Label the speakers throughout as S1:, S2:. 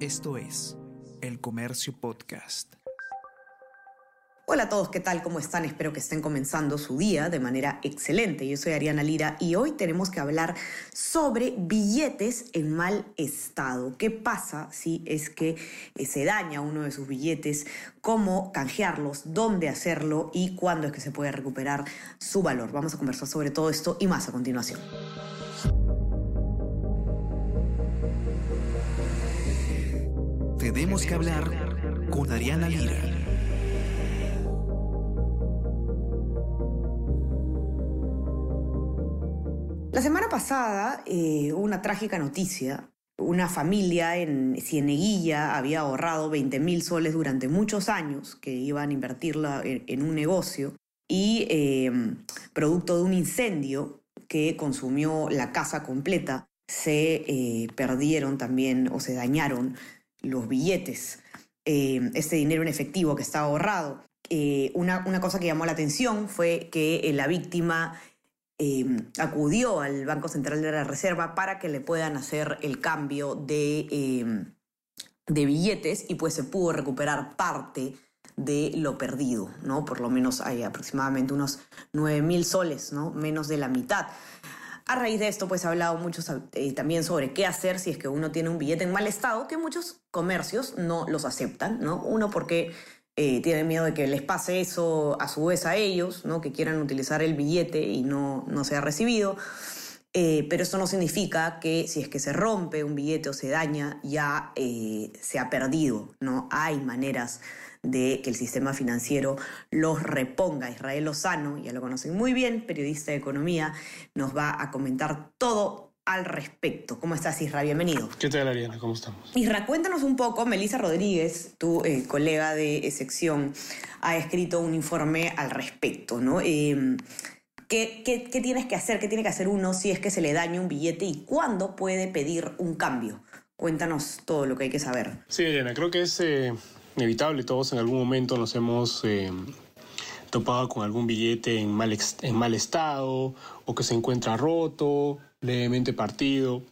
S1: Esto es El Comercio Podcast.
S2: Hola a todos, ¿qué tal? ¿Cómo están? Espero que estén comenzando su día de manera excelente. Yo soy Ariana Lira y hoy tenemos que hablar sobre billetes en mal estado. ¿Qué pasa si es que eh, se daña uno de sus billetes? ¿Cómo canjearlos? ¿Dónde hacerlo? ¿Y cuándo es que se puede recuperar su valor? Vamos a conversar sobre todo esto y más a continuación.
S1: Tenemos que hablar con Ariana Lira.
S2: La semana pasada eh, una trágica noticia. Una familia en Cieneguilla había ahorrado 20 mil soles durante muchos años que iban a invertirla en, un negocio y eh, producto de un incendio que consumió la casa completa, se eh, perdieron también o se dañaron los billetes, este dinero en efectivo que estaba ahorrado. Una, una, cosa que llamó la atención fue que la víctima Em, acudió al Banco Central de la Reserva para que le puedan hacer el cambio de, em, de billetes y pues se pudo recuperar parte de lo perdido, ¿no? Por lo menos hay aproximadamente unos 9 mil soles, ¿no? Menos de la mitad. A raíz de esto, pues ha hablado mucho eh, también sobre qué hacer si es que uno tiene un billete en mal estado, que muchos comercios no los aceptan, ¿no? Uno porque eh, tienen miedo de que les pase eso a su vez a ellos, ¿no? que quieran utilizar el billete y no, no sea recibido. Eh, pero eso no significa que si es que se rompe un billete o se daña, ya eh, se ha perdido. ¿no? Hay maneras de que el sistema financiero los reponga. Israel Lozano, ya lo conocen muy bien, periodista de economía, nos va a comentar todo al respecto. ¿Cómo estás, Isra? Bienvenido.
S3: ¿Qué tal, Ariana? ¿Cómo estamos?
S2: Isra, cuéntanos un poco. Melissa Rodríguez, tu eh, colega de sección, ha escrito un informe al respecto, ¿no? Em, ¿qué, tienes que hacer? ¿Qué tiene que hacer uno si es que se le daña un billete y cuándo puede pedir un cambio? Cuéntanos todo lo que hay que saber.
S3: Sí, Ariana, creo que es eh, inevitable. Todos en algún momento nos hemos em, topado con algún billete en mal, en mal estado o que se encuentra roto levemente partido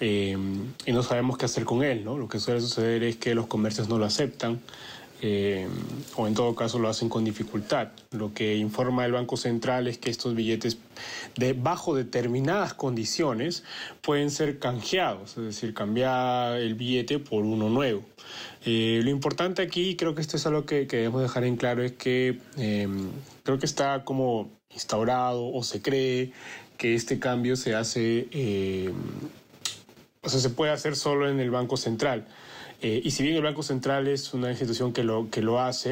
S3: eh, y no sabemos qué hacer con él. ¿no? Lo que suele suceder es que los comercios no lo aceptan eh, o en todo caso lo hacen con dificultad. Lo que informa el Banco Central es que estos billetes de bajo determinadas condiciones pueden ser canjeados, es decir, cambiar el billete por uno nuevo. Eh, lo importante aquí, creo que esto es algo que, debemos dejar en claro, es que creo que está como instaurado o se cree que este cambio se hace, eh, o sea, se puede hacer solo en el Banco Central. Eh, y si bien el Banco Central es una institución que lo, que lo hace,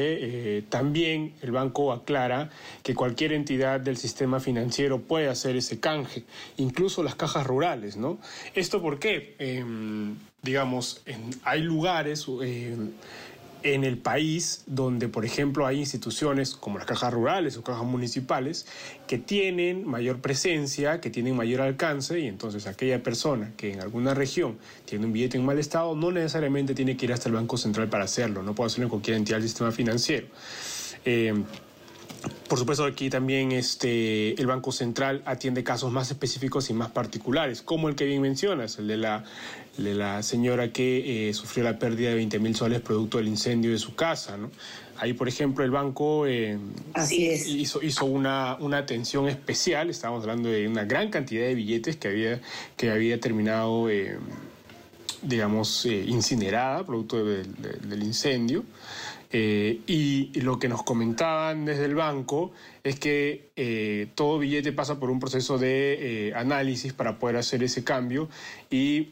S3: eh, también el banco aclara que cualquier entidad del sistema financiero puede hacer ese canje, incluso las cajas rurales, ¿no? ¿Esto por qué? Em, digamos, hay lugares en el país donde, por ejemplo, hay instituciones como las cajas rurales o cajas municipales que tienen mayor presencia, que tienen mayor alcance y entonces aquella persona que en alguna región tiene un billete en mal estado no necesariamente tiene que ir hasta el Banco Central para hacerlo, no puede hacerlo en cualquier entidad del sistema financiero. Eh, por supuesto, aquí también este, el Banco Central atiende casos más específicos y más particulares, como el que bien mencionas, el de la, de la señora que eh, sufrió la pérdida de 20 mil soles producto del incendio de su casa. ¿no? Ahí, por ejemplo, el banco eh, hizo, hizo una, una, atención especial, estábamos hablando de una gran cantidad de billetes que había, que había terminado, eh, digamos, incinerada producto del incendio. Eh, y lo que nos comentaban desde el banco es que eh, todo billete pasa por un proceso de eh, análisis para poder hacer ese cambio y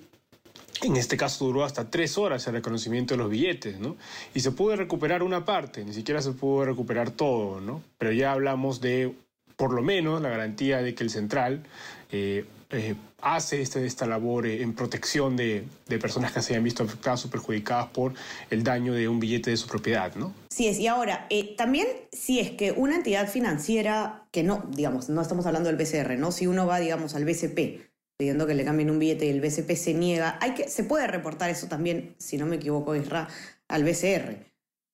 S3: en este caso duró hasta tres horas el reconocimiento de los billetes, ¿no? Y se pudo recuperar una parte, ni siquiera se pudo recuperar todo, ¿no? Pero ya hablamos de por lo menos la garantía de que el central eh, eh, hace este, esta labor eh, en protección de, personas que se hayan visto afectadas o perjudicadas por el daño de un billete de su propiedad, ¿no?
S2: Sí es, y ahora, también si es que una entidad financiera, que no, digamos, no estamos hablando del BCR, ¿no? Si uno va, digamos, al BCP pidiendo que le cambien un billete y el BCP se niega, hay que, se puede reportar eso también, si no me equivoco, Isra, al BCR.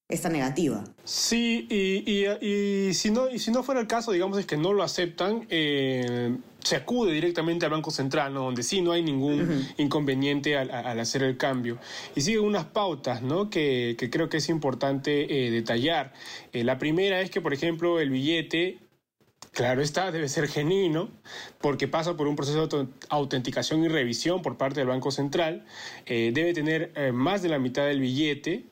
S2: esta negativa.
S3: Sí, y, si, no, y si no fuera el caso, digamos, es que no lo aceptan, eh, se acude directamente al Banco Central, donde sí no hay ningún inconveniente al, hacer el cambio. Y sigue unas pautas ¿no? que, creo que es importante eh, detallar. Eh, la primera es que, por ejemplo, el billete Claro está, debe ser genuino porque pasa por un proceso de autenticación y revisión por parte del Banco Central. debe tener más de la mitad del billete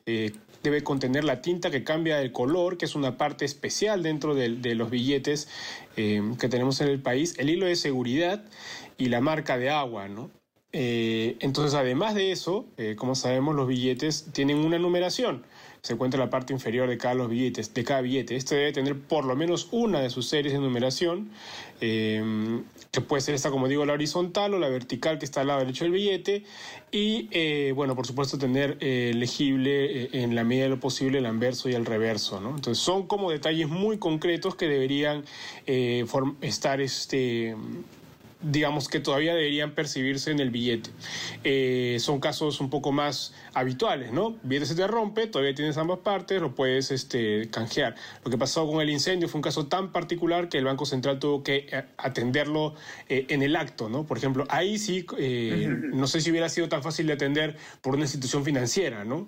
S3: debe contener la tinta que cambia el color, que es una parte especial dentro de, los billetes eh, que tenemos en el país, el hilo de seguridad y la marca de agua, ¿no? Eh, entonces, además de eso, eh, como sabemos, los billetes tienen una numeración se encuentra en la parte inferior de cada, los billetes, de cada billete. Este debe tener por lo menos una de sus series de numeración, eh, que puede ser esta, como digo, la horizontal o la vertical que está al lado derecho del billete. Y, eh, bueno, por supuesto, tener eh, legible en la medida de lo posible el anverso y el reverso. ¿no? Entonces, son como detalles muy concretos que deberían estar este, digamos que todavía deberían percibirse en el billete. Eh, son casos un poco más habituales, ¿no? billete se te rompe, todavía tienes ambas partes, lo puedes este, canjear. Lo que pasó con el incendio fue un caso tan particular que el Banco Central tuvo que eh, atenderlo eh, en el acto, ¿no? Por ejemplo, ahí sí, no sé si hubiera sido tan fácil de atender por una institución financiera, ¿no?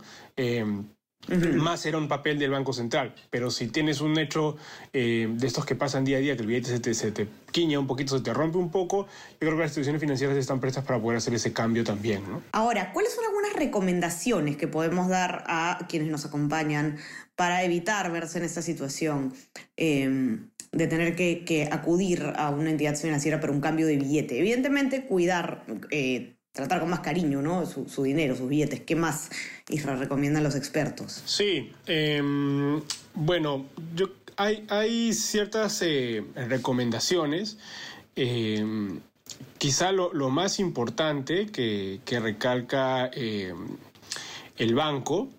S3: Más era un papel del Banco Central, pero si tienes un hecho eh, de estos que pasan día a día, que el billete se te, se te, quiña un poquito, se te rompe un poco, yo creo que las instituciones financieras están prestas para poder hacer ese cambio también. ¿no?
S2: Ahora, ¿cuáles son algunas recomendaciones que podemos dar a quienes nos acompañan para evitar verse en esta situación em, de tener que, acudir a una entidad financiera para un cambio de billete? Evidentemente, cuidar... Eh, tratar con más cariño ¿no? su, dinero, sus billetes. ¿Qué más Isra recomiendan los expertos?
S3: Sí, em, bueno, yo, hay, hay ciertas eh, recomendaciones. Em, quizá lo, más importante que, que recalca em, el banco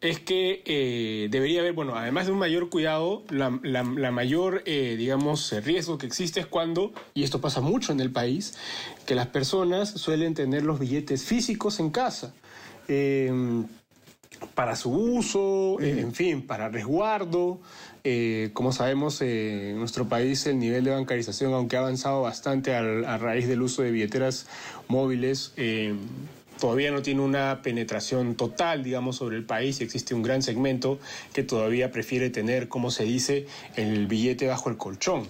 S3: es que eh, debería haber, bueno, además de un mayor cuidado, la, mayor, eh, digamos, riesgo que existe es cuando, y esto pasa mucho en el país, que las personas suelen tener los billetes físicos en casa. Para su uso, eh, en fin, para resguardo. como sabemos, en nuestro país el nivel de bancarización, aunque ha avanzado bastante a raíz del uso de billeteras móviles, todavía no tiene una penetración total, digamos, sobre el país y existe un gran segmento que todavía prefiere tener, como se dice, el billete bajo el colchón.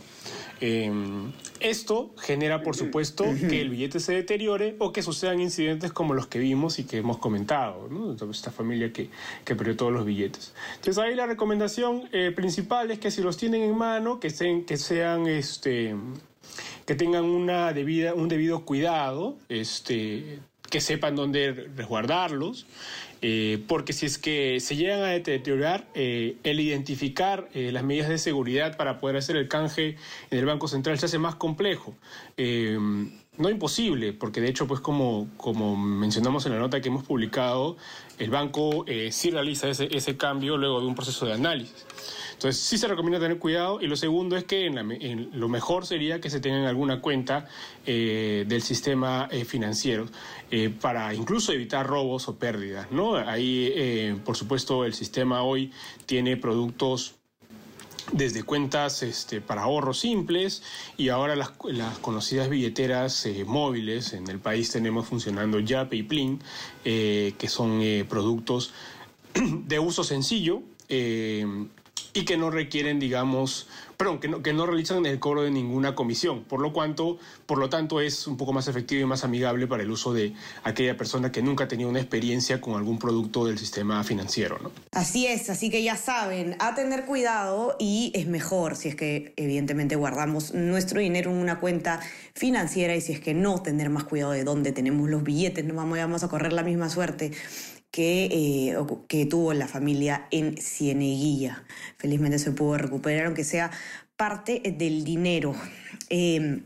S3: Em, esto genera, por supuesto, que el billete se deteriore o que sucedan incidentes como los que vimos y que hemos comentado, ¿no? esta familia que, que, perdió todos los billetes. Entonces ahí la recomendación eh, principal es que si los tienen en mano, que, sean, que sean, este, que tengan una debida, un debido cuidado, este, que sepan dónde resguardarlos, eh, porque si es que se llegan a deteriorar, eh, el identificar eh, las medidas de seguridad para poder hacer el canje en el Banco Central se hace más complejo. no imposible, porque de hecho, pues como, como mencionamos en la nota que hemos publicado, el banco sí realiza ese, ese cambio luego de un proceso de análisis. Entonces sí se recomienda tener cuidado y lo segundo es que lo mejor sería que se tengan alguna cuenta eh, del sistema eh, financiero eh, para incluso evitar robos o pérdidas. ¿no? Ahí, por supuesto, el sistema hoy tiene productos desde cuentas este, para ahorros simples y ahora las, conocidas billeteras móviles. En el país tenemos funcionando Yape y Plin, que son productos de uso sencillo y que no requieren, digamos, perdón, que no, que no realizan el cobro de ninguna comisión, por lo, cuanto, por lo tanto es un poco más efectivo y más amigable para el uso de aquella persona que nunca ha tenido una experiencia con algún producto del sistema financiero. ¿no?
S2: Así es, así que ya saben, a tener cuidado y es mejor si es que evidentemente guardamos nuestro dinero en una cuenta financiera y si es que no tener más cuidado de dónde tenemos los billetes, no vamos a correr la misma suerte que, eh, que tuvo la familia en Cieneguilla. Felizmente se pudo recuperar, aunque sea parte del dinero. Em,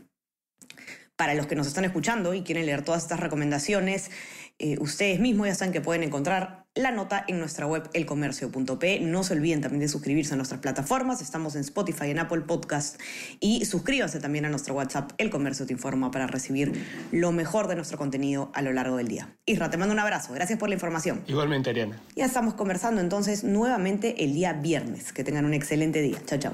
S2: para los que nos están escuchando y quieren leer todas estas recomendaciones, Eh, ustedes mismos ya saben que pueden encontrar la nota en nuestra web elcomercio.p. No se olviden también de suscribirse a nuestras plataformas. Estamos en Spotify, en Apple Podcast. Y suscríbanse también a nuestro WhatsApp, El Comercio Te Informa, para recibir lo mejor de nuestro contenido a lo largo del día. Isra, te mando un abrazo. Gracias por la información.
S3: Igualmente, Ariana.
S2: Ya estamos conversando entonces nuevamente el día viernes. Que tengan un excelente día. Chao, chao.